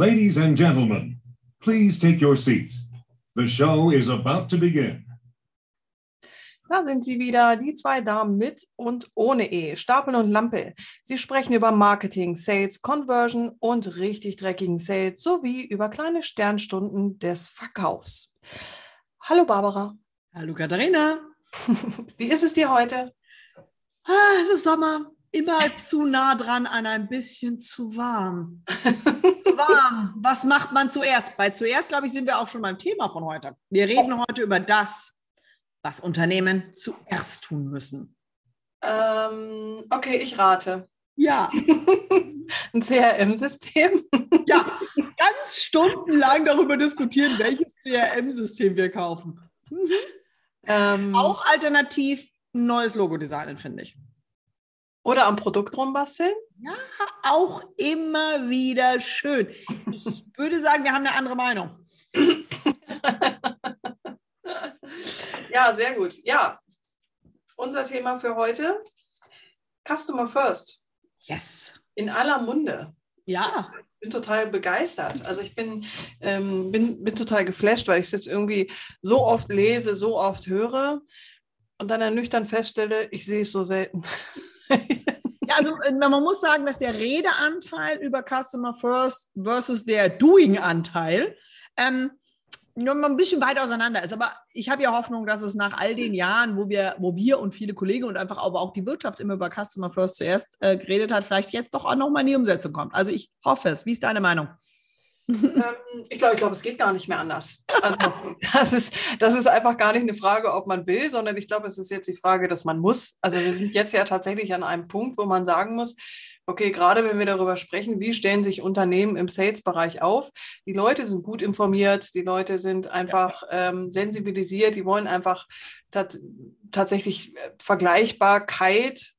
Ladies and gentlemen, please take your seats. The show is about to begin. Da sind sie wieder, die zwei Damen mit und ohne E, Stapel und Lampe. Sie sprechen über Marketing, Sales, Conversion und richtig dreckigen Sales sowie über kleine Sternstunden des Verkaufs. Hallo Barbara. Hallo Katharina. Wie ist es dir heute? Ah, es ist Sommer. Immer zu nah dran an ein bisschen zu warm. warm. Was macht man zuerst? Bei zuerst, glaube ich, sind wir auch schon beim Thema von heute. Wir reden heute über das, was Unternehmen zuerst tun müssen. Ähm, okay, ich rate. Ja. Ein CRM-System? ja, ganz stundenlang darüber diskutieren, welches CRM-System wir kaufen. Mhm. Ähm, auch alternativ ein neues Logo designen, finde ich. Oder am Produkt rumbasteln? Ja, auch immer wieder schön. Ich würde sagen, wir haben eine andere Meinung. ja, sehr gut. Ja, unser Thema für heute: Customer First. Yes. In aller Munde. Ja. Ich bin total begeistert. Also ich bin, ähm, bin, bin total geflasht, weil ich es jetzt irgendwie so oft lese, so oft höre und dann ernüchtern feststelle, ich sehe es so selten. Ja, also äh, man muss sagen, dass der Redeanteil über Customer First versus der Doing-Anteil ähm, nur mal ein bisschen weit auseinander ist. Aber ich habe ja Hoffnung, dass es nach all den Jahren, wo wir, wo wir und viele Kollegen und einfach aber auch die Wirtschaft immer über Customer First zuerst äh, geredet hat, vielleicht jetzt doch auch nochmal in die Umsetzung kommt. Also ich hoffe es. Wie ist deine Meinung? Ähm, ich glaube, ich glaube, es geht gar nicht mehr anders. Also, das, ist, das ist einfach gar nicht eine Frage, ob man will, sondern ich glaube, es ist jetzt die Frage, dass man muss. Also wir sind jetzt ja tatsächlich an einem Punkt, wo man sagen muss, okay, gerade wenn wir darüber sprechen, wie stellen sich Unternehmen im Sales-Bereich auf, die Leute sind gut informiert, die Leute sind einfach ähm, sensibilisiert, die wollen einfach tat tatsächlich äh, Vergleichbarkeit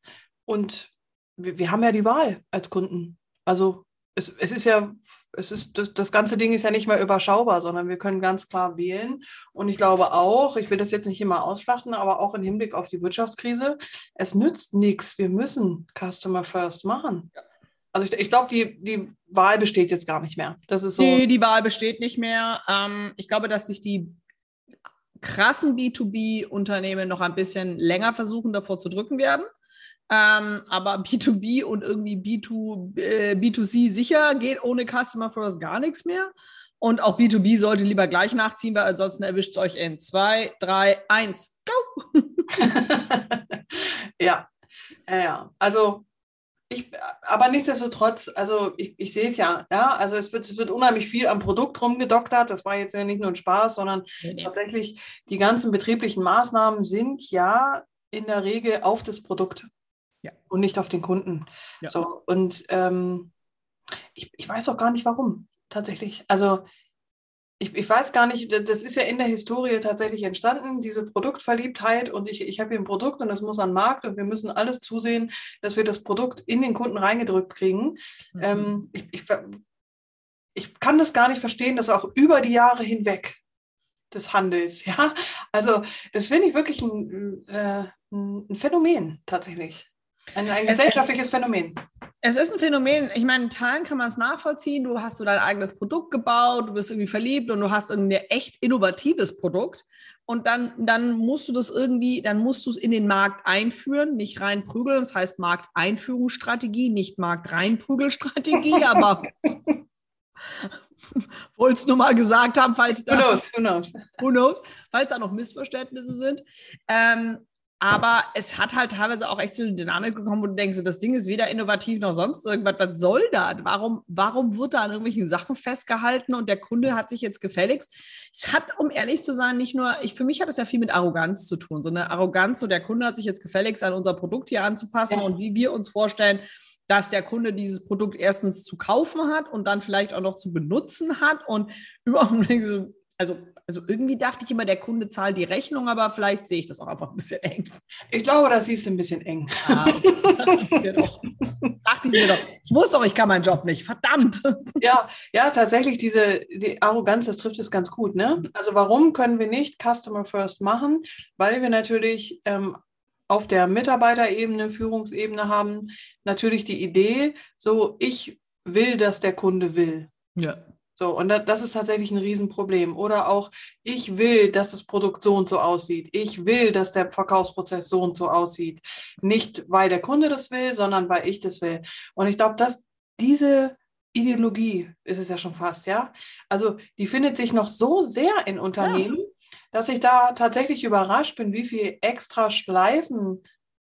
und wir, wir haben ja die Wahl als Kunden. Also es, es ist ja, es ist, das, das ganze Ding ist ja nicht mehr überschaubar, sondern wir können ganz klar wählen. Und ich glaube auch, ich will das jetzt nicht immer ausschlachten, aber auch im Hinblick auf die Wirtschaftskrise, es nützt nichts. Wir müssen Customer First machen. Also ich, ich glaube, die, die Wahl besteht jetzt gar nicht mehr. Das ist so. Nee, die Wahl besteht nicht mehr. Ähm, ich glaube, dass sich die krassen B2B-Unternehmen noch ein bisschen länger versuchen, davor zu drücken werden. Ähm, aber B2B und irgendwie B2, äh, B2C sicher geht ohne Customer First gar nichts mehr. Und auch B2B sollte lieber gleich nachziehen, weil ansonsten erwischt es euch in 2, 3, 1, go! ja, ja, also ich, aber nichtsdestotrotz, also ich, ich sehe es ja, ja, also es wird, es wird unheimlich viel am Produkt rumgedoktert. Das war jetzt ja nicht nur ein Spaß, sondern nee, nee. tatsächlich die ganzen betrieblichen Maßnahmen sind ja in der Regel auf das Produkt ja. und nicht auf den Kunden. Ja. So, und ähm, ich, ich weiß auch gar nicht warum, tatsächlich. Also ich, ich weiß gar nicht, das ist ja in der Historie tatsächlich entstanden, diese Produktverliebtheit und ich, ich habe hier ein Produkt und das muss an den Markt und wir müssen alles zusehen, dass wir das Produkt in den Kunden reingedrückt kriegen. Mhm. Ähm, ich, ich, ich kann das gar nicht verstehen, dass auch über die Jahre hinweg des Handels, ja. Also das finde ich wirklich ein, äh, ein Phänomen tatsächlich. Ein, ein gesellschaftliches es, Phänomen. Es ist ein Phänomen. Ich meine, in Teilen kann man es nachvollziehen. Du hast so dein eigenes Produkt gebaut, du bist irgendwie verliebt und du hast irgendwie ein echt innovatives Produkt. Und dann, dann musst du das irgendwie, dann musst du es in den Markt einführen, nicht reinprügeln. Das heißt Markteinführungsstrategie, nicht Markt-reinprügelstrategie, aber wollte es nur mal gesagt haben, falls da, who knows, who knows. Who knows, falls da noch Missverständnisse sind. Ähm, aber es hat halt teilweise auch echt so eine Dynamik bekommen, wo du denkst, das Ding ist weder innovativ noch sonst irgendwas. Was soll das? Warum, warum wird da an irgendwelchen Sachen festgehalten und der Kunde hat sich jetzt gefälligst? Es hat, um ehrlich zu sein, nicht nur, ich, für mich hat es ja viel mit Arroganz zu tun. So eine Arroganz, so der Kunde hat sich jetzt gefälligst an unser Produkt hier anzupassen ja. und wie wir uns vorstellen, dass der Kunde dieses Produkt erstens zu kaufen hat und dann vielleicht auch noch zu benutzen hat und überhaupt so, also also irgendwie dachte ich immer, der Kunde zahlt die Rechnung, aber vielleicht sehe ich das auch einfach ein bisschen eng. Ich glaube, das siehst du ein bisschen eng. Ah, okay. dachte ich mir doch. Dachte ich mir doch. Ich wusste doch, ich kann meinen Job nicht. Verdammt. Ja, ja, tatsächlich, diese die Arroganz, das trifft es ganz gut. Ne? Also warum können wir nicht Customer First machen? Weil wir natürlich ähm, auf der Mitarbeiterebene, Führungsebene haben, natürlich die Idee, so ich will, dass der Kunde will. Ja. So, und da, das ist tatsächlich ein Riesenproblem. Oder auch, ich will, dass das Produkt so und so aussieht. Ich will, dass der Verkaufsprozess so und so aussieht. Nicht, weil der Kunde das will, sondern weil ich das will. Und ich glaube, dass diese Ideologie ist es ja schon fast, ja. Also die findet sich noch so sehr in Unternehmen, ja. dass ich da tatsächlich überrascht bin, wie viel extra Schleifen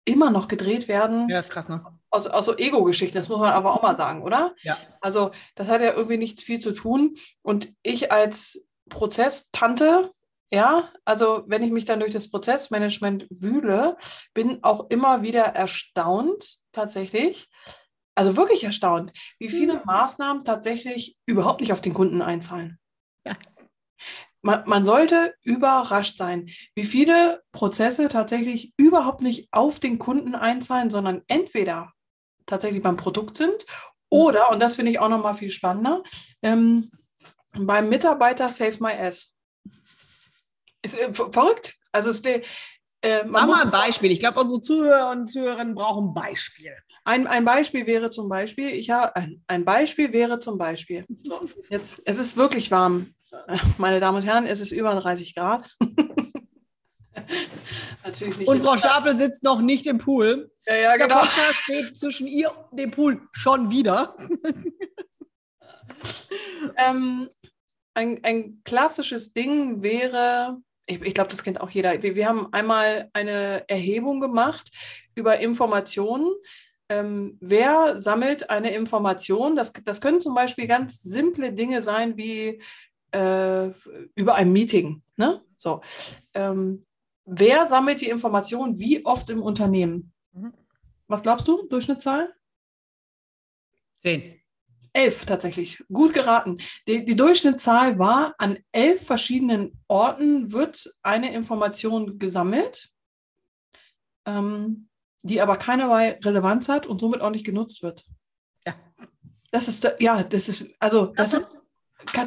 immer noch gedreht werden. Ja, ist krass, ne? Aus, aus so Ego-Geschichten, das muss man aber auch mal sagen, oder? Ja. Also, das hat ja irgendwie nichts viel zu tun. Und ich als Prozesstante, ja, also wenn ich mich dann durch das Prozessmanagement wühle, bin auch immer wieder erstaunt, tatsächlich, also wirklich erstaunt, wie viele mhm. Maßnahmen tatsächlich überhaupt nicht auf den Kunden einzahlen. Ja man, man sollte überrascht sein, wie viele Prozesse tatsächlich überhaupt nicht auf den Kunden einzahlen, sondern entweder tatsächlich beim Produkt sind oder, und das finde ich auch nochmal viel spannender, ähm, beim Mitarbeiter Save My Ass. Ist äh, verrückt. Also ist der, äh, Mach mal ein Beispiel. Ich glaube, unsere Zuhörer und Zuhörerinnen brauchen ein Beispiel. Ein, ein Beispiel wäre zum Beispiel, ich habe ein, ein Beispiel wäre zum Beispiel. Jetzt, es ist wirklich warm. Meine Damen und Herren, es ist über 30 Grad. Natürlich nicht. Und Frau Stapel sitzt noch nicht im Pool. Ja, ja, genau. Der Podcast steht zwischen ihr und dem Pool schon wieder. ähm, ein, ein klassisches Ding wäre, ich, ich glaube, das kennt auch jeder. Wir, wir, haben einmal eine Erhebung gemacht über Informationen. Ähm, wer sammelt eine Information? Das, das können zum Beispiel ganz simple Dinge sein wie äh, über ein Meeting. Ne? So. Ähm, wer sammelt die Informationen wie oft im Unternehmen? Mhm. Was glaubst du, Durchschnittszahl? Zehn. Elf tatsächlich. Gut geraten. Die, die, Durchschnittszahl war, an elf verschiedenen Orten wird eine Information gesammelt, ähm, die aber keinerlei Relevanz hat und somit auch nicht genutzt wird. Ja. Das ist, ja, das ist, also, das, sind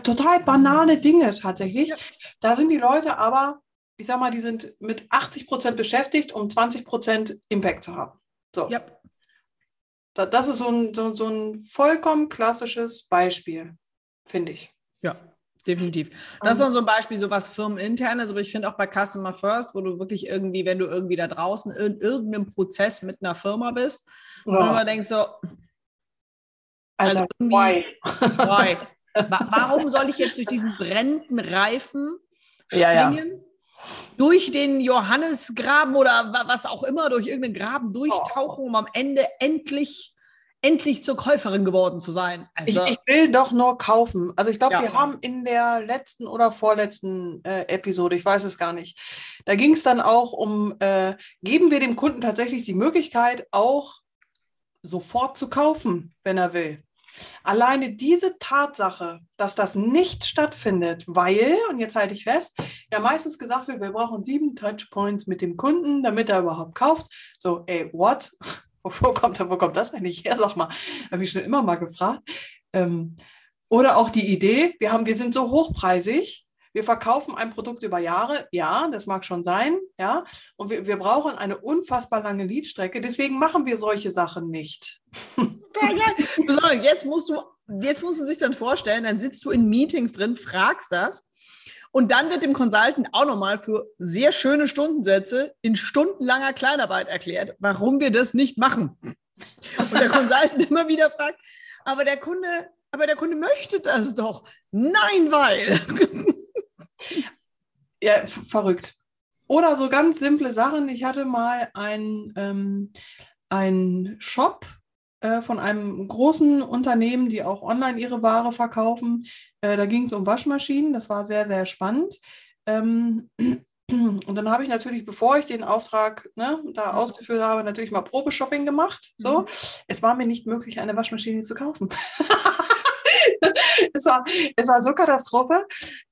total banale Dinge tatsächlich. Ja. Da sind die Leute aber, ich sag mal, die sind mit 80 Prozent beschäftigt, um 20 Prozent Impact zu haben. So. Ja. Das ist so ein, so, so ein vollkommen klassisches Beispiel, finde ich. Ja, definitiv. Das ist so ein Beispiel, so was firmeninternes, aber ich finde auch bei Customer First, wo du wirklich irgendwie, wenn du irgendwie da draußen in irgendeinem Prozess mit einer Firma bist, ja. und immer denkst so, also, also why? why? Warum soll ich jetzt durch diesen brennenden Reifen springen? Ja, ja. Durch den Johannesgraben oder was auch immer, durch irgendeinen Graben durchtauchen, um am Ende endlich endlich zur Käuferin geworden zu sein. Also, ich, ich, will doch nur kaufen. Also ich glaube, ja. wir haben in der letzten oder vorletzten äh, Episode, ich weiß es gar nicht, da ging es dann auch um, äh, geben wir dem Kunden tatsächlich die Möglichkeit, auch sofort zu kaufen, wenn er will. Alleine diese Tatsache, dass das nicht stattfindet, weil, und jetzt halte ich fest, ja meistens gesagt wird, wir brauchen sieben Touchpoints mit dem Kunden, damit er überhaupt kauft. So, ey, what? Wo kommt, wo kommt das eigentlich her? Sag mal, habe ich schon immer mal gefragt. Ähm, oder auch die Idee, wir, haben, wir sind so hochpreisig, wir verkaufen ein Produkt über Jahre, ja, das mag schon sein, ja, und wir, wir brauchen eine unfassbar lange Leadstrecke, deswegen machen wir solche Sachen nicht. Besonders jetzt musst du, jetzt musst du sich dann vorstellen, dann sitzt du in Meetings drin, fragst das und dann wird dem Consultant auch nochmal für sehr schöne Stundensätze in stundenlanger Kleinarbeit erklärt, warum wir das nicht machen. Und der Consultant immer wieder fragt, aber der Kunde, aber der Kunde möchte das doch. Nein, weil. Ja, verrückt. Oder so ganz simple Sachen. Ich hatte mal einen ähm, Shop äh, von einem großen Unternehmen, die auch online ihre Ware verkaufen. Äh, da ging es um Waschmaschinen. Das war sehr, sehr spannend. Ähm, und dann habe ich natürlich, bevor ich den Auftrag ne, da mhm. ausgeführt habe, natürlich mal Probeshopping gemacht. So, mhm. es war mir nicht möglich, eine Waschmaschine zu kaufen. es, war, es war so Katastrophe.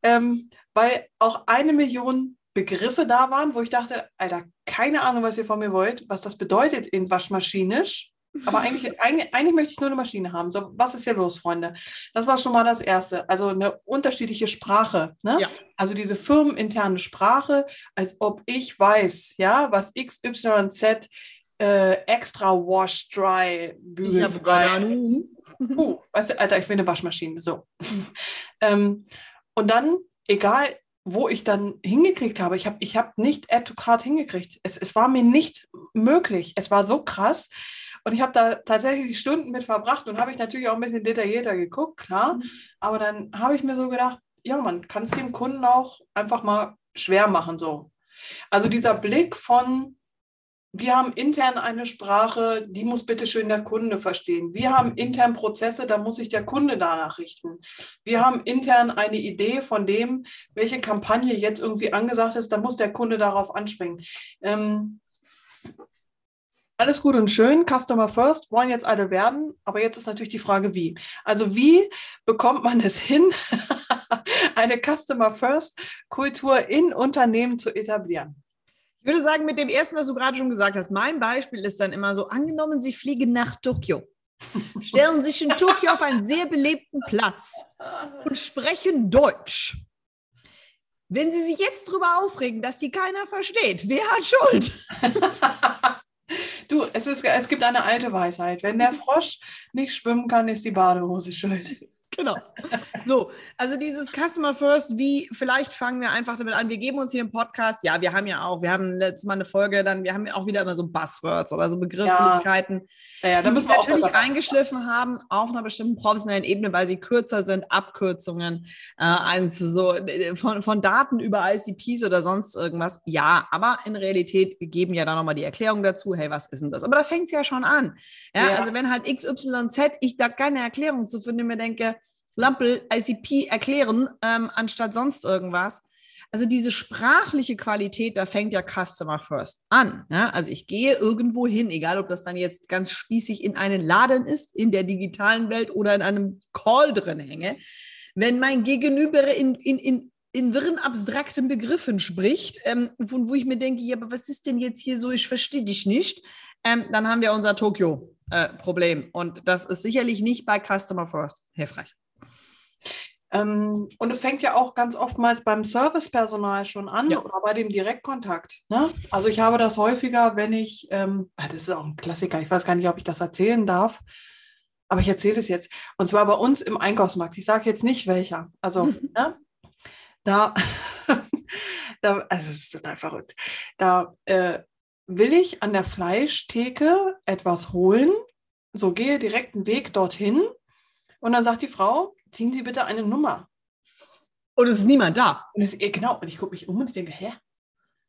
Ähm, weil auch eine Million Begriffe da waren, wo ich dachte, Alter, keine Ahnung, was ihr von mir wollt, was das bedeutet in waschmaschinisch. Aber eigentlich, eigentlich, eigentlich möchte ich nur eine Maschine haben. So, was ist hier los, Freunde? Das war schon mal das Erste. Also eine unterschiedliche Sprache. Ne? Ja. Also diese firmeninterne Sprache, als ob ich weiß, ja, was XYZ äh, extra Wash Dry Bügel. Puh, weißt du, Alter, ich will eine Waschmaschine. So. ähm, und dann, egal wo ich dann hingeklickt habe, ich habe ich hab nicht Add to Card hingekriegt. Es, es war mir nicht möglich. Es war so krass. Und ich habe da tatsächlich Stunden mit verbracht und habe ich natürlich auch ein bisschen detaillierter geguckt, klar. Mhm. Aber dann habe ich mir so gedacht, ja, man kann es dem Kunden auch einfach mal schwer machen, so. Also dieser Blick von, wir haben intern eine Sprache, die muss bitte schön der Kunde verstehen. Wir haben intern Prozesse, da muss sich der Kunde danach richten. Wir haben intern eine Idee von dem, welche Kampagne jetzt irgendwie angesagt ist, da muss der Kunde darauf anspringen. Ähm, alles gut und schön, Customer First wollen jetzt alle werden, aber jetzt ist natürlich die Frage, wie. Also wie bekommt man es hin, eine Customer First Kultur in Unternehmen zu etablieren? Ich würde sagen, mit dem ersten, was du gerade schon gesagt hast, mein Beispiel ist dann immer so, angenommen, Sie fliegen nach Tokio, stellen sich in Tokio auf einen sehr belebten Platz und sprechen Deutsch. Wenn Sie sich jetzt darüber aufregen, dass Sie keiner versteht, wer hat Schuld? Du, es, ist, es gibt eine alte Weisheit. Wenn der Frosch nicht schwimmen kann, ist die Badehose schuld. Genau. So, also dieses Customer First, wie, vielleicht fangen wir einfach damit an. Wir geben uns hier im Podcast, ja, wir haben ja auch, wir haben letztes Mal eine Folge, dann, wir haben ja auch wieder immer so Buzzwords oder so Begrifflichkeiten, ja. Ja, da müssen wir natürlich eingeschliffen haben auf einer bestimmten professionellen Ebene, weil sie kürzer sind, Abkürzungen, äh, eins so von, von Daten über ICPs oder sonst irgendwas. Ja, aber in Realität, wir geben ja da nochmal die Erklärung dazu, hey, was ist denn das? Aber da fängt es ja schon an. Ja, ja, also wenn halt XYZ, ich da keine Erklärung zu finden, mir denke, Lampel ICP erklären, ähm, anstatt sonst irgendwas. Also diese sprachliche Qualität, da fängt ja Customer First an. Ja? Also ich gehe irgendwo hin, egal ob das dann jetzt ganz spießig in einen Laden ist, in der digitalen Welt oder in einem Call drin hänge. Wenn mein Gegenüber in, in, in, in wirren, abstrakten Begriffen spricht, ähm, von wo ich mir denke, ja, aber was ist denn jetzt hier so, ich verstehe dich nicht, ähm, dann haben wir unser Tokio-Problem. Äh, Und das ist sicherlich nicht bei Customer First hilfreich. Ähm, und es fängt ja auch ganz oftmals beim Servicepersonal schon an ja. oder bei dem Direktkontakt. Ne? Also ich habe das häufiger, wenn ich, ähm, ah, das ist auch ein Klassiker, ich weiß gar nicht, ob ich das erzählen darf, aber ich erzähle es jetzt. Und zwar bei uns im Einkaufsmarkt. Ich sage jetzt nicht welcher. Also, mhm. ne? da, da, also es ist total verrückt. Da äh, will ich an der Fleischtheke etwas holen, so gehe direkt einen Weg dorthin und dann sagt die Frau, ziehen Sie bitte eine Nummer. Und es ist niemand da. Und es, genau, und ich gucke mich um und ich denke, hä?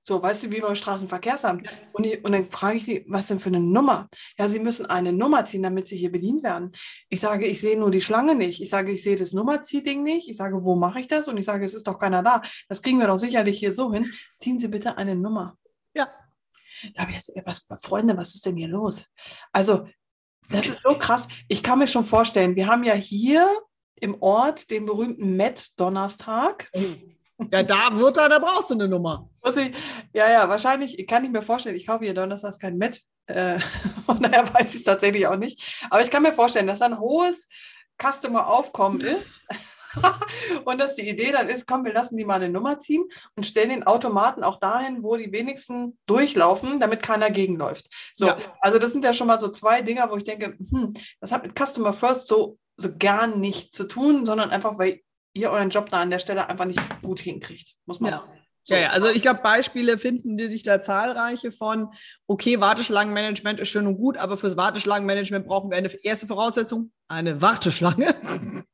So, weißt du, wie beim Straßenverkehrsamt. Und, ich, und dann frage ich sie, was denn für eine Nummer? Ja, sie müssen eine Nummer ziehen, damit sie hier bedient werden. Ich sage, ich sehe nur die Schlange nicht. Ich sage, ich sehe das Nummerziehding nicht. Ich sage, wo mache ich das? Und ich sage, es ist doch keiner da. Das kriegen wir doch sicherlich hier so hin. Ziehen Sie bitte eine Nummer. Ja. Da habe ich jetzt, was, Freunde, was ist denn hier los? Also, das ist so krass. Ich kann mir schon vorstellen, wir haben ja hier im Ort den berühmten Met-Donnerstag. Ja, da wird er, da brauchst du eine Nummer. Ich, ja, ja, wahrscheinlich, kann ich mir vorstellen, ich kaufe hier donnerstags kein Met. Äh, von daher weiß ich es tatsächlich auch nicht. Aber ich kann mir vorstellen, dass da ein hohes Customer-Aufkommen ist. und dass die Idee dann ist, komm, wir lassen die mal eine Nummer ziehen und stellen den Automaten auch dahin, wo die wenigsten durchlaufen, damit keiner gegenläuft. So, ja. also das sind ja schon mal so zwei Dinger, wo ich denke, hm, das hat mit Customer First so, so gar nichts zu tun, sondern einfach, weil ihr euren Job da an der Stelle einfach nicht gut hinkriegt, muss man ja. So. Ja, ja, also ich glaube, Beispiele finden die sich da zahlreiche von, okay, Warteschlangenmanagement ist schön und gut, aber fürs Warteschlangenmanagement brauchen wir eine erste Voraussetzung, eine Warteschlange.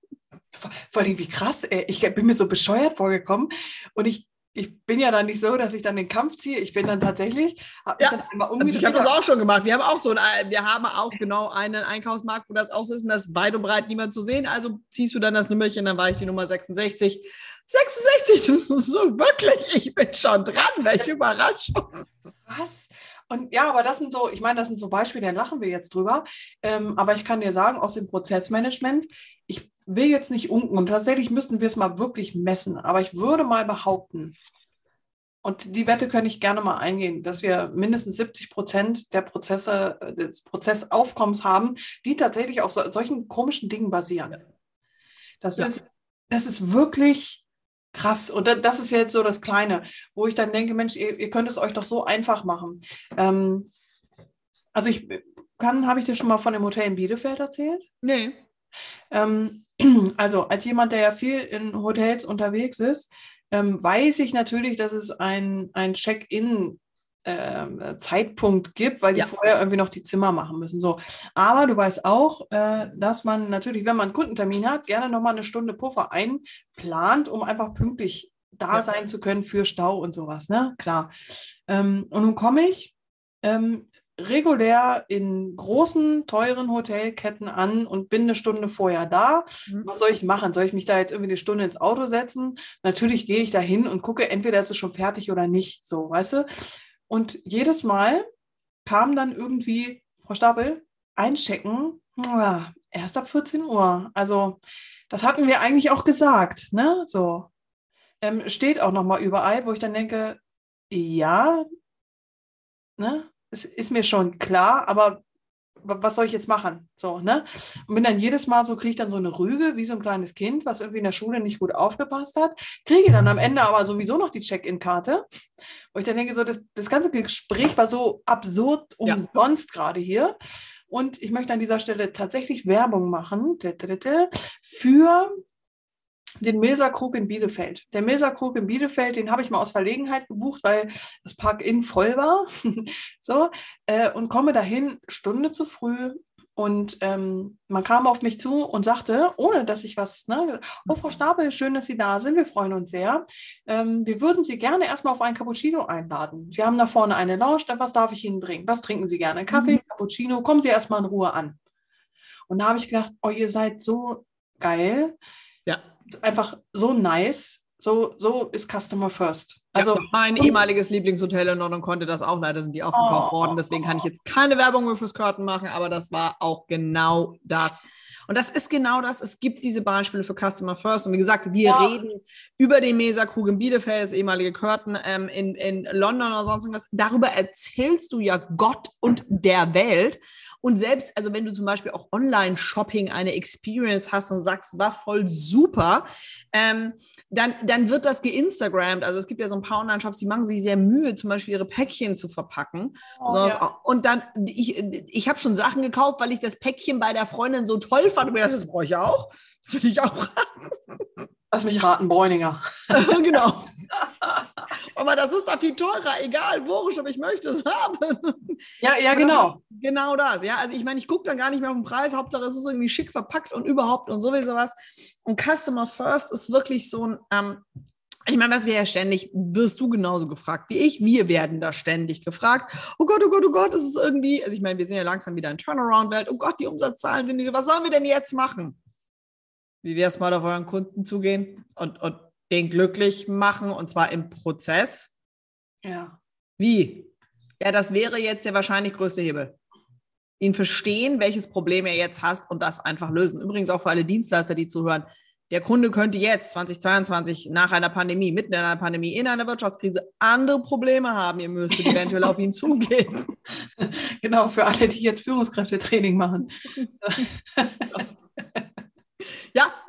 Vor allem, wie krass, ey. ich bin mir so bescheuert vorgekommen und ich, ich bin ja dann nicht so, dass ich dann den Kampf ziehe. Ich bin dann tatsächlich, hab ja, also ich habe das auch schon gemacht. Wir haben auch so ein, wir haben auch genau einen Einkaufsmarkt, wo das auch so ist und das ist weit und breit niemand zu sehen. Also ziehst du dann das Nummerchen, dann war ich die Nummer 66. 66, das ist so wirklich, ich bin schon dran, welche Überraschung. Was? Und ja, aber das sind so, ich meine, das sind so Beispiele, da lachen wir jetzt drüber. Ähm, aber ich kann dir sagen, aus dem Prozessmanagement, ich will jetzt nicht unken und tatsächlich müssten wir es mal wirklich messen, aber ich würde mal behaupten, und die Wette könnte ich gerne mal eingehen, dass wir mindestens 70 Prozent der Prozesse, des Prozessaufkommens haben, die tatsächlich auf so, solchen komischen Dingen basieren. Das, ja. ist, das ist wirklich krass. Und das ist jetzt so das Kleine, wo ich dann denke, Mensch, ihr, ihr könnt es euch doch so einfach machen. Ähm, also ich kann, habe ich dir schon mal von dem Hotel in Bielefeld erzählt? Nee. Ähm, also als jemand, der ja viel in Hotels unterwegs ist, ähm, weiß ich natürlich, dass es ein, ein Check-in äh, Zeitpunkt gibt, weil die Ja. vorher irgendwie noch die Zimmer machen müssen. So. Aber du weißt auch, äh, dass man natürlich, wenn man einen Kundentermin hat, gerne nochmal eine Stunde Puffer einplant, um einfach pünktlich da Ja. sein zu können für Stau und sowas. Ne? Klar. Ähm, und nun komme ich ähm, regulär in großen, teuren Hotelketten an und bin eine Stunde vorher da. Mhm. Was soll ich machen? Soll ich mich da jetzt irgendwie eine Stunde ins Auto setzen? Natürlich gehe ich da hin und gucke, entweder ist es schon fertig oder nicht. So, weißt du? Und jedes Mal kam dann irgendwie, Frau Stapel, einchecken, ah, erst ab 14 Uhr. Also, das hatten wir eigentlich auch gesagt, ne? So. Ähm, steht auch nochmal überall, wo ich dann denke, ja, ne? Es ist mir schon klar, aber wa- was soll ich jetzt machen? So, ne? Und bin dann jedes Mal so, kriege ich dann so eine Rüge, wie so ein kleines Kind, was irgendwie in der Schule nicht gut aufgepasst hat, kriege dann am Ende aber sowieso noch die Check-in-Karte. Wo ich dann denke, so, das, das ganze Gespräch war so absurd Ja. umsonst gerade hier. Und ich möchte an dieser Stelle tatsächlich Werbung machen für den Milserkrug in Bielefeld. Der Milserkrug in Bielefeld, den habe ich mal aus Verlegenheit gebucht, weil das Park-In voll war. so, äh, und komme dahin Stunde zu früh. Und ähm, man kam auf mich zu und sagte, ohne dass ich was, ne, oh Frau Stapel, schön, dass Sie da sind, wir freuen uns sehr. Ähm, wir würden Sie gerne erstmal auf einen Cappuccino einladen. Wir haben da vorne eine Lounge, was darf ich Ihnen bringen? Was trinken Sie gerne? Kaffee, Cappuccino, kommen Sie erstmal in Ruhe an. Und da habe ich gedacht, oh, ihr seid so geil Ja. Einfach so nice. So, so ist Customer First. Also, ja, mein ehemaliges Lieblingshotel in London konnte das auch. Leider sind die aufgekauft Oh. worden. Deswegen kann ich jetzt keine Werbung mehr fürs Curtain machen, aber das war auch genau das. Und das ist genau das. Es gibt diese Beispiele für Customer First. Und wie gesagt, wir Ja. reden über den Mesa-Krug in Bielefeld, das ehemalige Curtain ähm, in, in London oder sonst irgendwas. Darüber erzählst du ja Gott und der Welt. Und selbst, also wenn du zum Beispiel auch Online-Shopping eine Experience hast und sagst, war voll super, ähm, dann, dann wird das geinstagrammt. Also es gibt ja so ein paar Online-Shops, die machen sich sehr Mühe, zum Beispiel ihre Päckchen zu verpacken. oh, ja. auch- Und dann, ich, ich habe schon Sachen gekauft, weil ich das Päckchen bei der Freundin so toll fand und mir dachte, das brauche ich auch. Das will ich auch lass mich raten, Bräuninger. haben. genau. Aber das ist da viel teurer, egal, wurscht, aber ich möchte es haben. Ja, ja, genau. Das genau das, ja. Also ich meine, ich gucke dann gar nicht mehr auf den Preis, Hauptsache es ist irgendwie schick verpackt und überhaupt und sowieso was. Und Customer First ist wirklich so ein, ähm, ich meine, was wir ja ständig, wirst du genauso gefragt wie ich, wir werden da ständig gefragt, oh Gott, oh Gott, oh Gott, das ist irgendwie, also ich meine, wir sind ja langsam wieder in Turnaround-Welt, oh Gott, die Umsatzzahlen sind nicht so, was sollen wir denn jetzt machen? Wie wäre es mal auf euren Kunden zugehen und, und den glücklich machen und zwar im Prozess? Ja. Wie? Ja, das wäre jetzt der wahrscheinlich größte Hebel. Ihn verstehen, welches Problem er jetzt hast und das einfach lösen. Übrigens auch für alle Dienstleister, die zuhören. Der Kunde könnte jetzt 2022 nach einer Pandemie, mitten in einer Pandemie, in einer Wirtschaftskrise andere Probleme haben. Ihr müsstet eventuell auf ihn zugehen. Genau, für alle, die jetzt Führungskräftetraining machen.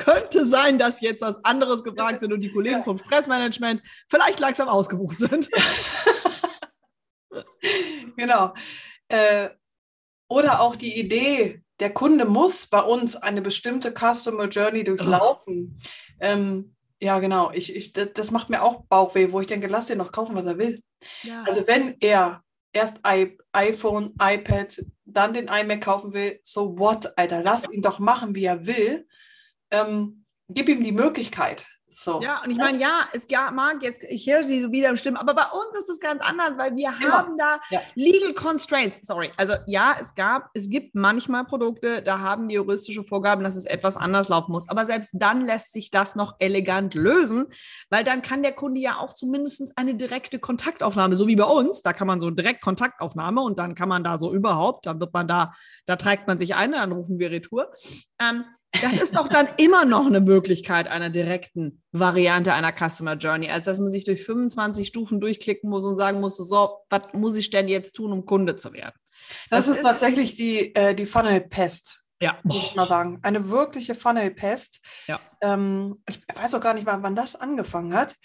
Könnte sein, dass jetzt was anderes gefragt sind und die Kollegen vom Stressmanagement vielleicht langsam ausgebucht sind. Genau. Äh, oder auch die Idee, der Kunde muss bei uns eine bestimmte Customer Journey durchlaufen. Ähm, ja, genau. Ich, ich, das, macht mir auch Bauchweh, wo ich denke, lass den doch kaufen, was er will. Ja. Also wenn er erst I iPhone, iPad, dann den iMac kaufen will, so what, Alter, lass ihn doch machen, wie er will. Ähm, gib ihm die Möglichkeit. So. Ja, und ich meine, ja, es mag jetzt, ich höre sie so wieder im Stimmen, aber bei uns ist es ganz anders, weil wir Immer. haben da Ja. Legal Constraints. Sorry. Also ja, es gab, es gibt manchmal Produkte, da haben die juristische Vorgaben, dass es etwas anders laufen muss. Aber selbst dann lässt sich das noch elegant lösen, weil dann kann der Kunde ja auch zumindest eine direkte Kontaktaufnahme, so wie bei uns, da kann man so direkt Kontaktaufnahme und dann kann man da so überhaupt, dann wird man da, da trägt man sich ein, dann rufen wir Retour. Ähm, das ist doch dann immer noch eine Möglichkeit einer direkten Variante einer Customer Journey, als dass man sich durch 25 Stufen durchklicken muss und sagen muss, so, was muss ich denn jetzt tun, um Kunde zu werden? Das, Das ist ist- tatsächlich die, äh, die Funnel-Pest, Ja, muss ich mal sagen. Eine wirkliche Funnel-Pest. Ja. Ähm, ich weiß auch gar nicht, wann, wann das angefangen hat.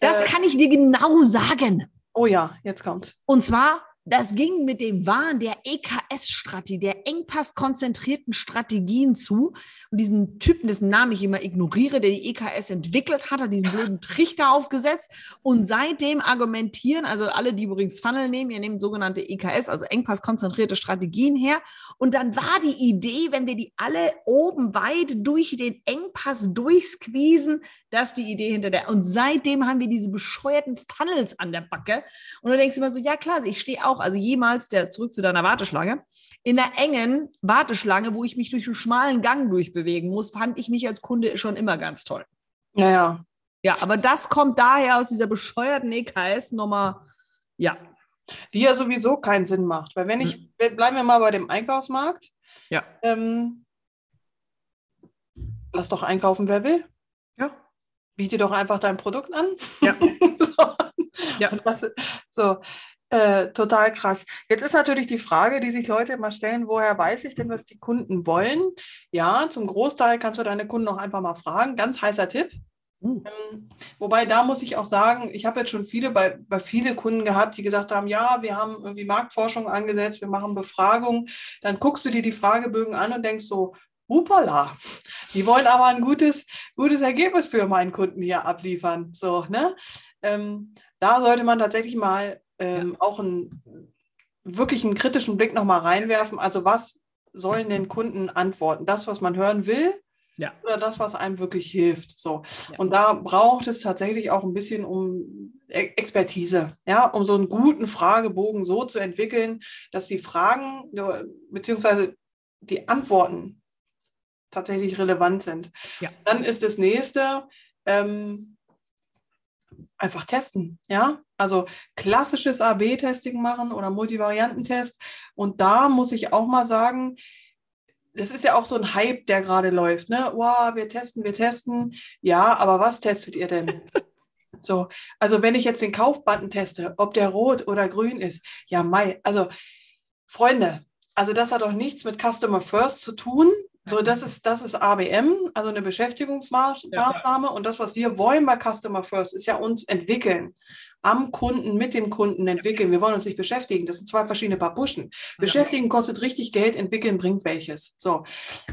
das Äh, kann ich dir genau sagen. oh ja, jetzt kommt's. Und zwar das ging mit dem Wahn der EKS-Strategie, der engpasskonzentrierten Strategien zu. Und diesen Typen, dessen Namen ich immer ignoriere, der die EKS entwickelt hat, hat diesen blöden Trichter aufgesetzt. Und seitdem argumentieren, also alle, die übrigens Funnel nehmen, ihr nehmt sogenannte EKS, also engpasskonzentrierte Strategien her. Und dann war die Idee, wenn wir die alle oben weit durch den Engpass durchsqueezen, das ist die Idee hinter der. Und seitdem haben wir diese bescheuerten Funnels an der Backe. Und du denkst immer so, ja klar, ich stehe auch, also jemals, der zurück zu deiner Warteschlange, in einer engen Warteschlange, wo ich mich durch einen schmalen Gang durchbewegen muss, fand ich mich als Kunde schon immer ganz toll. Ja, ja. Ja, aber das kommt daher aus dieser bescheuerten EKS-Nummer, ja. Die ja sowieso keinen Sinn macht. Weil wenn ich, hm. bleiben wir mal bei dem Einkaufsmarkt. Ja. Ähm, lass doch einkaufen, wer will. Ja. Biete doch einfach dein Produkt an. Ja. so. Ja. Das, so. Äh, total krass. Jetzt ist natürlich die Frage, die sich Leute immer stellen, woher weiß ich denn, was die Kunden wollen? Ja, zum Großteil kannst du deine Kunden auch einfach mal fragen. Ganz heißer Tipp. Ähm, wobei da muss ich auch sagen, ich habe jetzt schon viele bei, bei viele Kunden gehabt, die gesagt haben, ja, wir haben irgendwie Marktforschung angesetzt, wir machen Befragungen. Dann guckst du dir die Fragebögen an und denkst so, Hupala, die wollen aber ein gutes, gutes Ergebnis für meinen Kunden hier abliefern. So, ne? Ähm, da sollte man tatsächlich mal ähm, ja. auch einen wirklich einen kritischen Blick nochmal reinwerfen. Also was sollen den Kunden antworten? Das, was man hören will, ja. oder das, was einem wirklich hilft. So. Ja. Und da braucht es tatsächlich auch ein bisschen um e-, Expertise, ja, um so einen guten Fragebogen so zu entwickeln, dass die Fragen beziehungsweise die Antworten tatsächlich relevant sind. Ja. Dann ist das nächste, ähm, einfach testen, ja. Also klassisches AB-Testing machen oder Multivariantentest. Und da muss ich auch mal sagen, das ist ja auch so ein Hype, der gerade läuft, ne? Wow, wir testen, wir testen. Ja, aber was testet ihr denn? So, also wenn ich jetzt den Kaufbutton teste, ob der rot oder grün ist, ja, Mai, also Freunde, also das hat doch nichts mit Customer First zu tun, so, das ist, das ist ABM, also eine Beschäftigungsmaßnahme. Und das, was wir wollen bei Customer First, ist ja uns entwickeln. Am Kunden, mit dem Kunden entwickeln. Wir wollen uns nicht beschäftigen. Das sind zwei verschiedene Paar Buschen. Beschäftigen kostet richtig Geld, entwickeln bringt welches. So.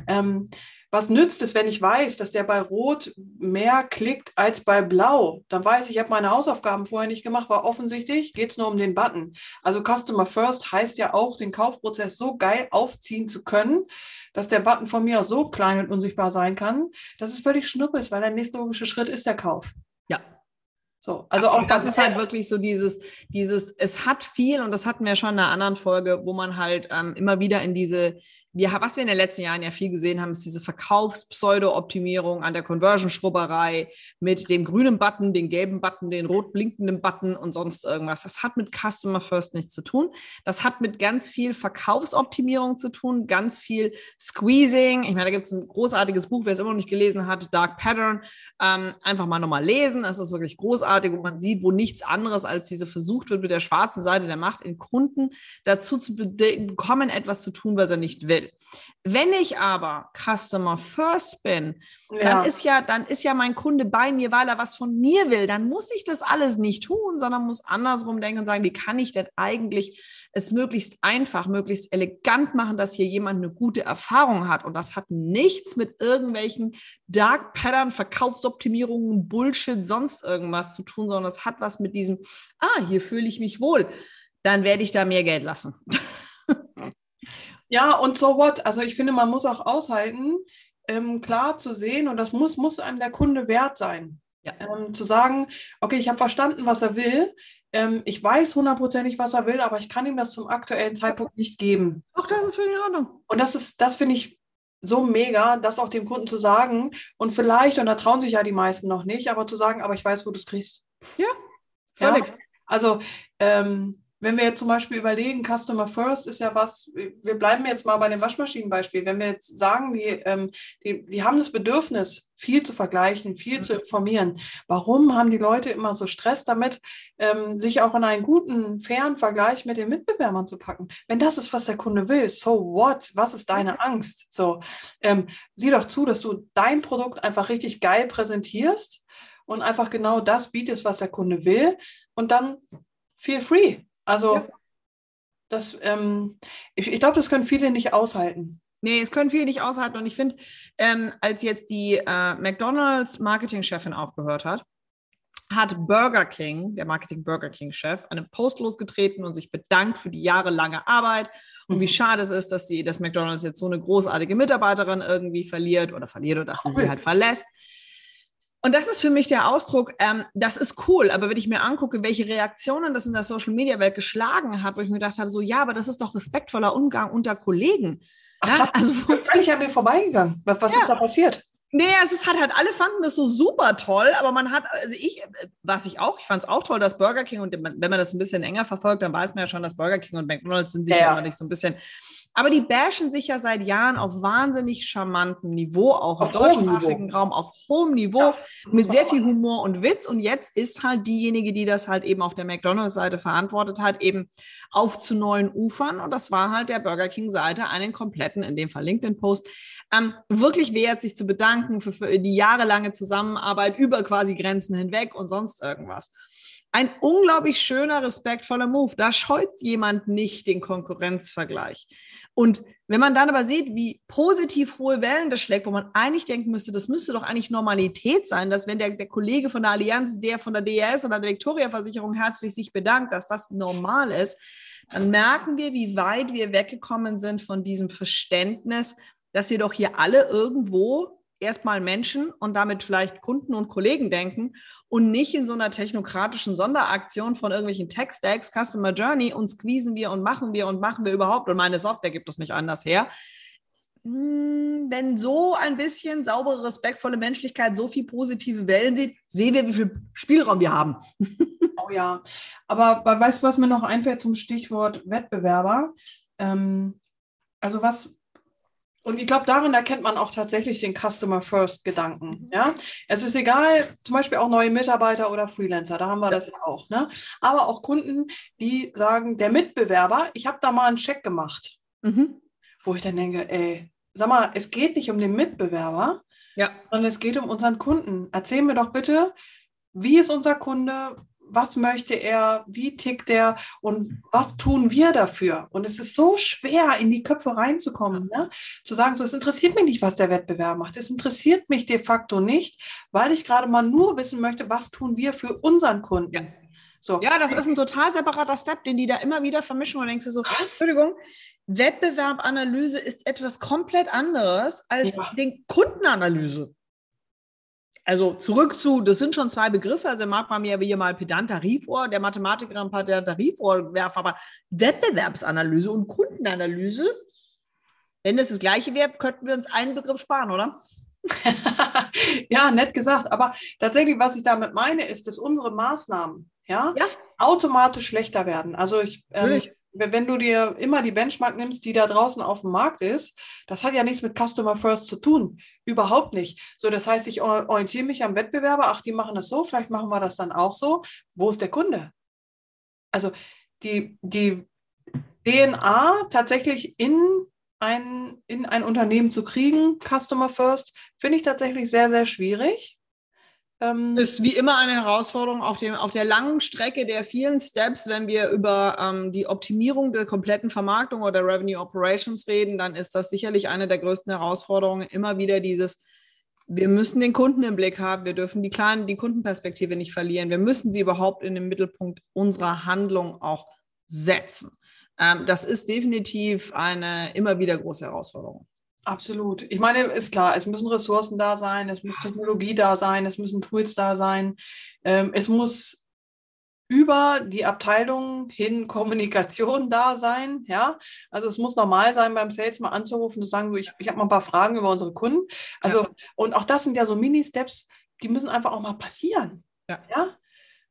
Ähm, was nützt es, wenn ich weiß, dass der bei Rot mehr klickt als bei Blau? Dann weiß ich, ich habe meine Hausaufgaben vorher nicht gemacht, war offensichtlich, geht es nur um den Button. Also Customer First heißt ja auch, den Kaufprozess so geil aufziehen zu können, dass der Button von mir auch so klein und unsichtbar sein kann, dass es völlig schnuppe ist, weil der nächste logische Schritt ist der Kauf. Ja, so, also auch das ist halt wirklich so dieses, dieses, es hat viel, und das hatten wir schon in einer anderen Folge, wo man halt ähm, immer wieder in diese, wir, was wir in den letzten Jahren ja viel gesehen haben, ist diese Verkaufspseudo-Optimierung an der Conversion-Schrubberei mit dem grünen Button, den gelben Button, den rot blinkenden Button und sonst irgendwas. Das hat mit Customer First nichts zu tun. Das hat mit ganz viel Verkaufsoptimierung zu tun, ganz viel Squeezing. Ich meine, da gibt es ein großartiges Buch, wer es immer noch nicht gelesen hat, Dark Pattern. Ähm, einfach mal nochmal lesen. Das ist wirklich großartig und man sieht, wo nichts anderes als diese versucht wird, mit der schwarzen Seite der Macht in Kunden dazu zu bekommen, etwas zu tun, was er nicht will will. Wenn ich aber Customer First bin, ja. dann ist ja, dann ist ja mein Kunde bei mir, weil er was von mir will. Dann muss ich das alles nicht tun, sondern muss andersrum denken und sagen, wie kann ich denn eigentlich es möglichst einfach, möglichst elegant machen, dass hier jemand eine gute Erfahrung hat. Und das hat nichts mit irgendwelchen Dark Pattern, Verkaufsoptimierungen, Bullshit, sonst irgendwas zu tun, sondern es hat was mit diesem, ah, hier fühle ich mich wohl. Dann werde ich da mehr Geld lassen. Ja, und so what? Also ich finde, man muss auch aushalten, ähm, klar zu sehen, und das muss, muss einem der Kunde wert sein. Ja. Ähm, zu sagen, okay, ich habe verstanden, was er will. Ähm, ich weiß hundertprozentig, was er will, aber ich kann ihm das zum aktuellen Zeitpunkt nicht geben. Ach, das ist völlig in Ordnung. Und das ist, das finde ich so mega, das auch dem Kunden zu sagen. Und vielleicht, und da trauen sich ja die meisten noch nicht, aber zu sagen, aber ich weiß, wo du es kriegst. Ja, völlig. Ja? Also, ähm, wenn wir jetzt zum Beispiel überlegen, Customer First ist ja was, wir bleiben jetzt mal bei dem Waschmaschinenbeispiel. Wenn wir jetzt sagen, die, ähm, die, die haben das Bedürfnis, viel zu vergleichen, viel mhm. zu informieren. Warum haben die Leute immer so Stress damit, ähm, sich auch in einen guten, fairen Vergleich mit den Mitbewerbern zu packen? Wenn das ist, was der Kunde will, so what? Was ist deine Angst? So, ähm, sieh doch zu, dass du dein Produkt einfach richtig geil präsentierst und einfach genau das bietest, was der Kunde will. Und dann feel free. Also ja. Das, ähm, ich ich glaube, das können viele nicht aushalten. Nee, es können viele nicht aushalten. Und ich finde, ähm, als jetzt die äh, McDonalds Marketingchefin aufgehört hat, hat Burger King, der Marketing Burger King-Chef, einen Post losgetreten und sich bedankt für die jahrelange Arbeit und wie mhm. schade es ist, dass sie, dass McDonalds jetzt so eine großartige Mitarbeiterin irgendwie verliert oder verliert oder dass sie sie halt verlässt. Und das ist für mich der Ausdruck, ähm, das ist cool, aber wenn ich mir angucke, welche Reaktionen das in der Social Media Welt geschlagen hat, wo ich mir gedacht habe, so ja, aber das ist doch respektvoller Umgang unter Kollegen. Ach, ja, also völlig an mir vorbeigegangen. Was, was ja. ist da passiert? Nee, es ist halt, halt, alle fanden das so super toll, aber man hat, also ich, was ich auch, ich fand es auch toll, dass Burger King und wenn man das ein bisschen enger verfolgt, dann weiß man ja schon, dass Burger King und McDonalds sind sich ja, ja immer nicht so ein bisschen aber die bashen sich ja seit Jahren auf wahnsinnig charmantem Niveau, auch auf im deutschsprachigen Raum, auf hohem Niveau, ja, mit sehr viel Humor und Witz. Und jetzt ist halt diejenige, die das halt eben auf der McDonalds-Seite verantwortet hat, eben auf zu neuen Ufern. Und das war halt der Burger King-Seite, einen kompletten, in dem Fall LinkedIn-Post, ähm, wirklich wert, sich zu bedanken für, für die jahrelange Zusammenarbeit über quasi Grenzen hinweg und sonst irgendwas ein unglaublich schöner, respektvoller Move. Da scheut jemand nicht den Konkurrenzvergleich. Und wenn man dann aber sieht, wie positiv hohe Wellen das schlägt, wo man eigentlich denken müsste, das müsste doch eigentlich Normalität sein, dass wenn der, der Kollege von der Allianz, der von der DRS oder der Victoria-Versicherung herzlich sich bedankt, dass das normal ist, dann merken wir, wie weit wir weggekommen sind von diesem Verständnis, dass wir doch hier alle irgendwo erstmal Menschen und damit vielleicht Kunden und Kollegen denken und nicht in so einer technokratischen Sonderaktion von irgendwelchen Tech-Stacks, Customer Journey und squeezen wir und machen wir und machen wir überhaupt und meine Software gibt es nicht anders her. Hm, wenn so ein bisschen saubere, respektvolle Menschlichkeit so viel positive Wellen sieht, sehen wir, wie viel Spielraum wir haben. Oh ja, aber weißt du, was mir noch einfällt zum Stichwort Wettbewerber? Ähm, also was, und ich glaube, darin erkennt man auch tatsächlich den Customer First Gedanken. Mhm. Ja, es ist egal, zum Beispiel auch neue Mitarbeiter oder Freelancer, da haben wir ja. das ja auch. Ne? Aber auch Kunden, die sagen, der Mitbewerber, ich habe da mal einen Check gemacht, mhm. wo ich dann denke, ey, sag mal, es geht nicht um den Mitbewerber, ja. sondern es geht um unseren Kunden. Erzähl mir doch bitte, wie ist unser Kunde? Was möchte er, wie tickt er und was tun wir dafür? Und es ist so schwer, in die Köpfe reinzukommen, ne? zu sagen, so, es interessiert mich nicht, was der Wettbewerb macht. Es interessiert mich de facto nicht, weil ich gerade mal nur wissen möchte, was tun wir für unseren Kunden. Ja. So. Ja, das ist ein total separater Step, den die da immer wieder vermischen und denkst du so, was? Entschuldigung, Wettbewerbanalyse ist etwas komplett anderes als ja. den Kundenanalyse also zurück zu, das sind schon zwei Begriffe, also mag man mir wie mal Pedant Tarifohr, der Mathematiker ein Tarifohr werfen, aber Wettbewerbsanalyse und Kundenanalyse, wenn es das gleiche wäre, könnten wir uns einen Begriff sparen, oder? ja, nett gesagt. Aber tatsächlich, was ich damit meine, ist, dass unsere Maßnahmen ja, ja. automatisch schlechter werden. Also ich, ähm, wenn du dir immer die Benchmark nimmst, die da draußen auf dem Markt ist, das hat ja nichts mit Customer First zu tun. Überhaupt nicht. So, das heißt, ich orientiere mich am Wettbewerber, ach, die machen das so, vielleicht machen wir das dann auch so. Wo ist der Kunde? Also die, die DNA tatsächlich in ein, in ein Unternehmen zu kriegen, Customer First, finde ich tatsächlich sehr, sehr schwierig. Ähm, ist wie immer eine Herausforderung auf, dem, auf der langen Strecke der vielen Steps, wenn wir über ähm, die Optimierung der kompletten Vermarktung oder Revenue Operations reden, dann ist das sicherlich eine der größten Herausforderungen. Immer wieder dieses, wir müssen den Kunden im Blick haben, wir dürfen die kleinen, die Kundenperspektive nicht verlieren, wir müssen sie überhaupt in den Mittelpunkt unserer Handlung auch setzen. Ähm, das ist definitiv eine immer wieder große Herausforderung. Absolut. Ich meine, ist klar, es müssen Ressourcen da sein, es muss Technologie da sein, es müssen Tools da sein. Ähm, es muss über die Abteilung hin Kommunikation da sein. Ja, also es muss normal sein, beim Sales mal anzurufen, zu sagen, ich, ich habe mal ein paar Fragen über unsere Kunden. Also, ja. und auch das sind ja so Mini-Steps, die müssen einfach auch mal passieren. Ja. ja?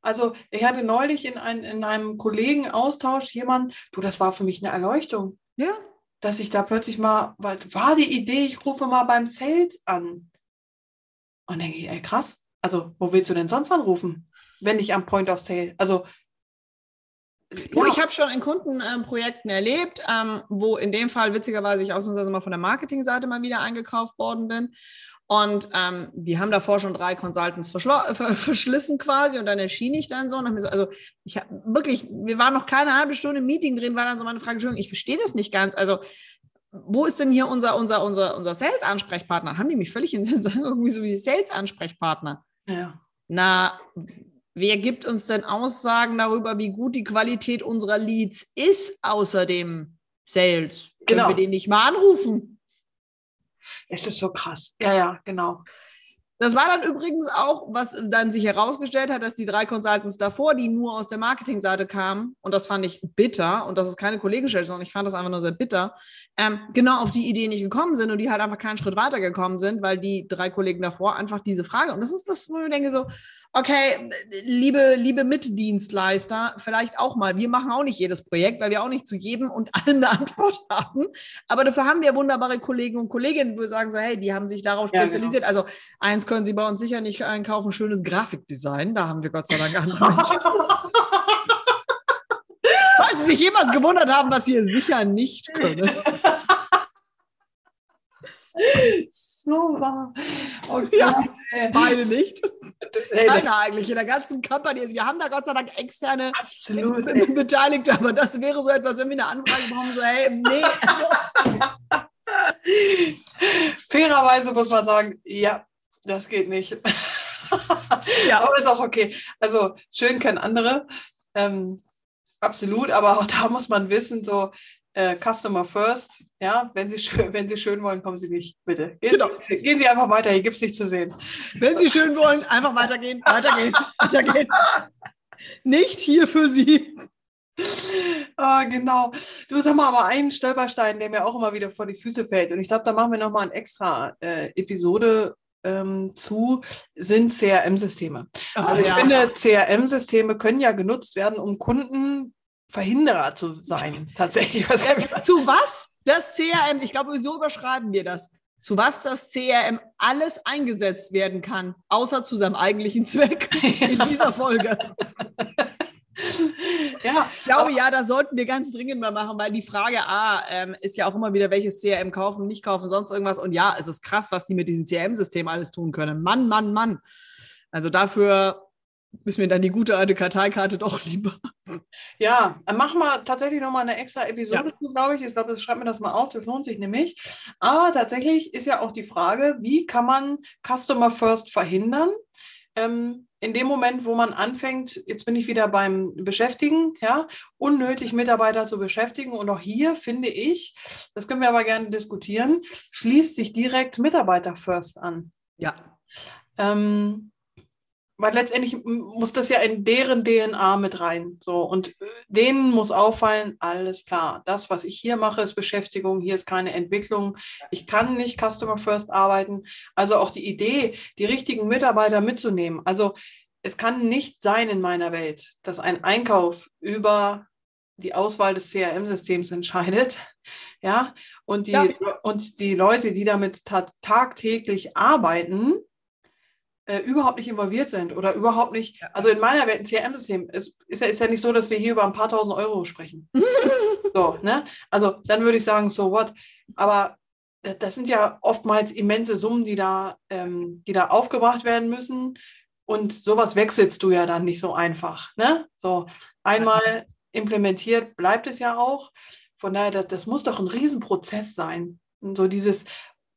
Also ich hatte neulich in, ein, in einem Kollegenaustausch jemand, du, das war für mich eine Erleuchtung. Ja dass ich da plötzlich mal, weil war die Idee, ich rufe mal beim Sales an. Und denke ich, ey, krass. Also, wo willst du denn sonst anrufen, wenn nicht am Point of Sale? Also, ja. Ich habe schon in Kundenprojekten ähm, erlebt, ähm, wo in dem Fall witzigerweise ich ausnahmsweise mal von der Marketingseite mal wieder eingekauft worden bin. Und ähm, die haben davor schon drei Consultants verschlissen quasi und dann erschien ich dann so und so, also ich habe wirklich, wir waren noch keine halbe Stunde im Meeting drin, war dann so meine Frage, Entschuldigung, ich verstehe das nicht ganz. Also wo ist denn hier unser, unser, unser, unser Sales-Ansprechpartner? Haben die mich völlig in den sagen irgendwie so wie Sales-Ansprechpartner? Ja. Na, wer gibt uns denn Aussagen darüber, wie gut die Qualität unserer Leads ist, außer dem Sales? Genau. Können wir den nicht mal anrufen? Es ist so krass. Ja, ja, genau. Das war dann übrigens auch, was dann sich herausgestellt hat, dass die drei Consultants davor, die nur aus der Marketingseite kamen, und das fand ich bitter, und das ist keine Kollegenstelle, sondern ich fand das einfach nur sehr bitter, ähm, genau auf die Idee nicht gekommen sind und die halt einfach keinen Schritt weiter gekommen sind, weil die drei Kollegen davor einfach diese Frage, und das ist das, wo ich denke so, okay, liebe, liebe Mitdienstleister, vielleicht auch mal. Wir machen auch nicht jedes Projekt, weil wir auch nicht zu jedem und allem eine Antwort haben. Aber dafür haben wir wunderbare Kollegen und Kolleginnen, wo wir sagen so, hey, die haben sich darauf spezialisiert. Ja, genau. Also eins können Sie bei uns sicher nicht einkaufen, schönes Grafikdesign. Da haben wir Gott sei Dank andere Menschen. Falls Sie sich jemals gewundert haben, was wir sicher nicht können. so wahr. Okay. Ja, beide nicht. Hey, Keiner eigentlich in der ganzen Company. Wir haben da Gott sei Dank externe Absolut, Beteiligte, aber das wäre so etwas, wenn wir eine Anfrage bekommen, so, hey, nee. Also. Fairerweise muss man sagen, ja, das geht nicht. ja. Aber ist auch okay. Also schön kennen andere. Ähm, absolut, aber auch da muss man wissen, so äh, Customer First. Ja, wenn Sie, schön, wenn Sie schön wollen, kommen Sie nicht, bitte. Gehen, genau. Sie, gehen Sie einfach weiter, hier gibt es nichts zu sehen. Wenn Sie schön wollen, einfach weitergehen, weitergehen, weitergehen. Nicht hier für Sie. Ah, genau. Du sag mal, aber einen Stolperstein, der mir auch immer wieder vor die Füße fällt, und ich glaube, da machen wir nochmal eine extra äh, Episode ähm, zu, sind CRM-Systeme. Oh, also ich ja. finde, CRM-Systeme können ja genutzt werden, um Kunden Verhinderer zu sein, tatsächlich. Was zu was das CRM, ich glaube, so überschreiben wir das, zu was das CRM alles eingesetzt werden kann, außer zu seinem eigentlichen Zweck in dieser Folge. ja, ich glaube, ja, da sollten wir ganz dringend mal machen, weil die Frage A ähm, ist ja auch immer wieder, welches CRM kaufen, nicht kaufen, sonst irgendwas. Und ja, es ist krass, was die mit diesem CRM-System alles tun können. Mann, Mann, Mann. Also dafür ist mir dann die gute alte Karteikarte doch lieber. Ja, machen wir tatsächlich nochmal eine extra Episode ja. glaube ich. Ich glaube, das schreibt mir das mal auf, das lohnt sich nämlich. Aber tatsächlich ist ja auch die Frage, wie kann man Customer First verhindern? Ähm, in dem Moment, wo man anfängt, jetzt bin ich wieder beim Beschäftigen, ja, unnötig Mitarbeiter zu beschäftigen. Und auch hier finde ich, das können wir aber gerne diskutieren, schließt sich direkt Mitarbeiter First an. Ja. Ähm, weil letztendlich muss das ja in deren DNA mit rein. So, und denen muss auffallen, alles klar, das, was ich hier mache, ist Beschäftigung, hier ist keine Entwicklung. Ich kann nicht Customer First arbeiten. Also auch die Idee, die richtigen Mitarbeiter mitzunehmen. Also es kann nicht sein in meiner Welt, dass ein Einkauf über die Auswahl des CRM-Systems entscheidet. Ja, und die, ja. und die Leute, die damit tagtäglich arbeiten, äh, überhaupt nicht involviert sind oder überhaupt nicht, also in meiner Welt ein CRM-System ist, ist, ja, ist ja nicht so, dass wir hier über ein paar tausend Euro sprechen. so, ne? Also dann würde ich sagen, so what? Aber äh, das sind ja oftmals immense Summen, die da, ähm, die da aufgebracht werden müssen. Und sowas wechselst du ja dann nicht so einfach. Ne? So einmal implementiert bleibt es ja auch. Von daher, das, das muss doch ein Riesenprozess sein. Und so dieses,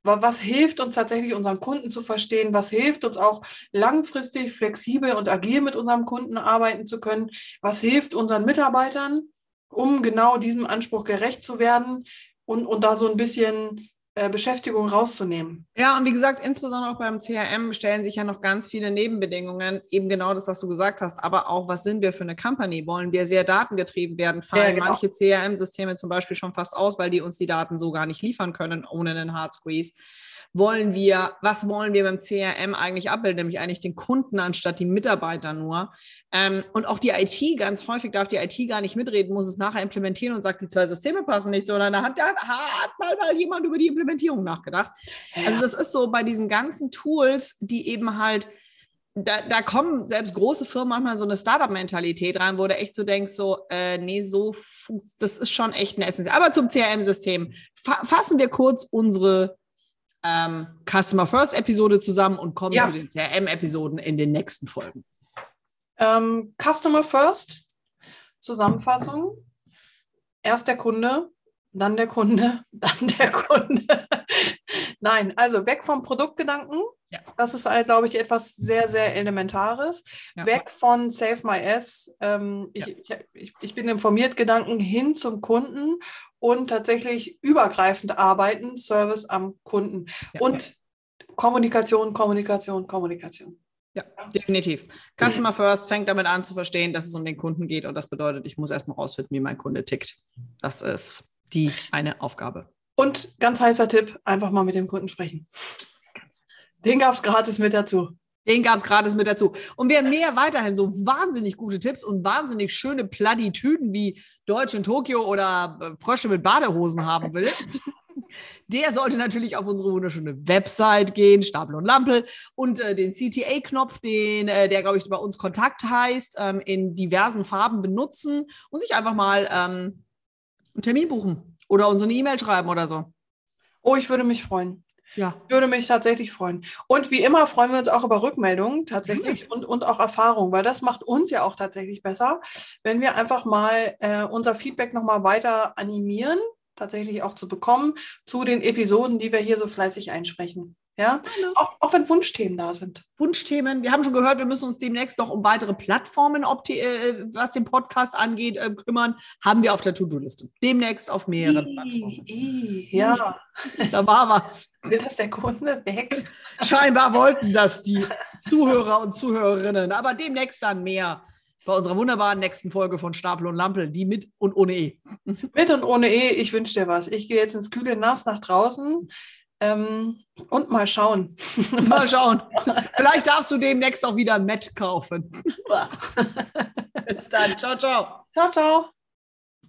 was hilft uns tatsächlich, unseren Kunden zu verstehen? Was hilft uns auch langfristig, flexibel und agil mit unserem Kunden arbeiten zu können? Was hilft unseren Mitarbeitern, um genau diesem Anspruch gerecht zu werden und, und da so ein bisschen Beschäftigung rauszunehmen. Ja, und wie gesagt, insbesondere auch beim CRM stellen sich ja noch ganz viele Nebenbedingungen, eben genau das, was du gesagt hast, aber auch, was sind wir für eine Company? Wollen wir sehr datengetrieben werden? Fallen ja, genau. manche CRM-Systeme zum Beispiel schon fast aus, weil die uns die Daten so gar nicht liefern können ohne einen Hard Squeeze? Wollen wir, was wollen wir beim CRM eigentlich abbilden, nämlich eigentlich den Kunden anstatt die Mitarbeiter nur. Ähm, und auch die IT, ganz häufig darf die IT gar nicht mitreden, muss es nachher implementieren und sagt, die zwei Systeme passen nicht, sondern da hat, da hat mal, mal jemand über die Implementierung nachgedacht. Also das ist so bei diesen ganzen Tools, die eben halt da, da kommen selbst große Firmen manchmal so eine Startup-Mentalität rein, wo du echt so denkst, so, äh, nee, so, das ist schon echt eine Essenz. Aber zum CRM-System. Fa fassen wir kurz unsere ähm, Customer First Episode zusammen und kommen Ja. zu den CRM-Episoden in den nächsten Folgen. Ähm, Customer First, Zusammenfassung. Erst der Kunde, dann der Kunde, dann der Kunde. Nein, also weg vom Produktgedanken. Ja. Das ist, halt, glaube ich, etwas sehr, sehr Elementares. Ja. Weg von Save My S. Ähm, ich, Ja. ich, ich bin informiert Gedanken hin zum Kunden und tatsächlich übergreifend arbeiten, Service am Kunden. Ja. Und Kommunikation, Kommunikation, Kommunikation. Ja, definitiv. Customer First fängt damit an zu verstehen, dass es um den Kunden geht und das bedeutet, ich muss erstmal rausfinden, wie mein Kunde tickt. Das ist die eine Aufgabe. Und ganz heißer Tipp, einfach mal mit dem Kunden sprechen. Den gab es gratis mit dazu. Den gab es gratis mit dazu. Und wer mehr weiterhin so wahnsinnig gute Tipps und wahnsinnig schöne Plattitüden wie Deutsch in Tokio oder äh, Frösche mit Badehosen haben will, der sollte natürlich auf unsere wunderschöne Website gehen, Stapel und Lampel, und äh, den CTA-Knopf, den, äh, der, glaube ich, bei uns Kontakt heißt, ähm, in diversen Farben benutzen und sich einfach mal ähm, einen Termin buchen oder uns eine E-Mail schreiben oder so. Oh, ich würde mich freuen. Ja. Ich würde mich tatsächlich freuen. Und wie immer freuen wir uns auch über Rückmeldungen tatsächlich und, und auch Erfahrungen, weil das macht uns ja auch tatsächlich besser, wenn wir einfach mal äh, unser Feedback nochmal weiter animieren, tatsächlich auch zu bekommen zu den Episoden, die wir hier so fleißig einsprechen. Ja, auch, auch wenn Wunschthemen da sind. Wunschthemen. Wir haben schon gehört, wir müssen uns demnächst noch um weitere Plattformen, äh, was den Podcast angeht, äh, kümmern. Haben wir auf der To-Do-Liste. Demnächst auf mehreren I, Plattformen. I, ja, Da war was. will das der Kunde weg? Scheinbar wollten das die Zuhörer und Zuhörerinnen. Aber demnächst dann mehr bei unserer wunderbaren nächsten Folge von Stapel und Lampel, die mit und ohne E. Mit und ohne E, ich wünsche dir was. Ich gehe jetzt ins kühle Nass nach draußen ähm, und mal schauen. Mal schauen. Vielleicht darfst du demnächst auch wieder Met kaufen. Bis dann. Ciao, ciao. Ciao, ciao.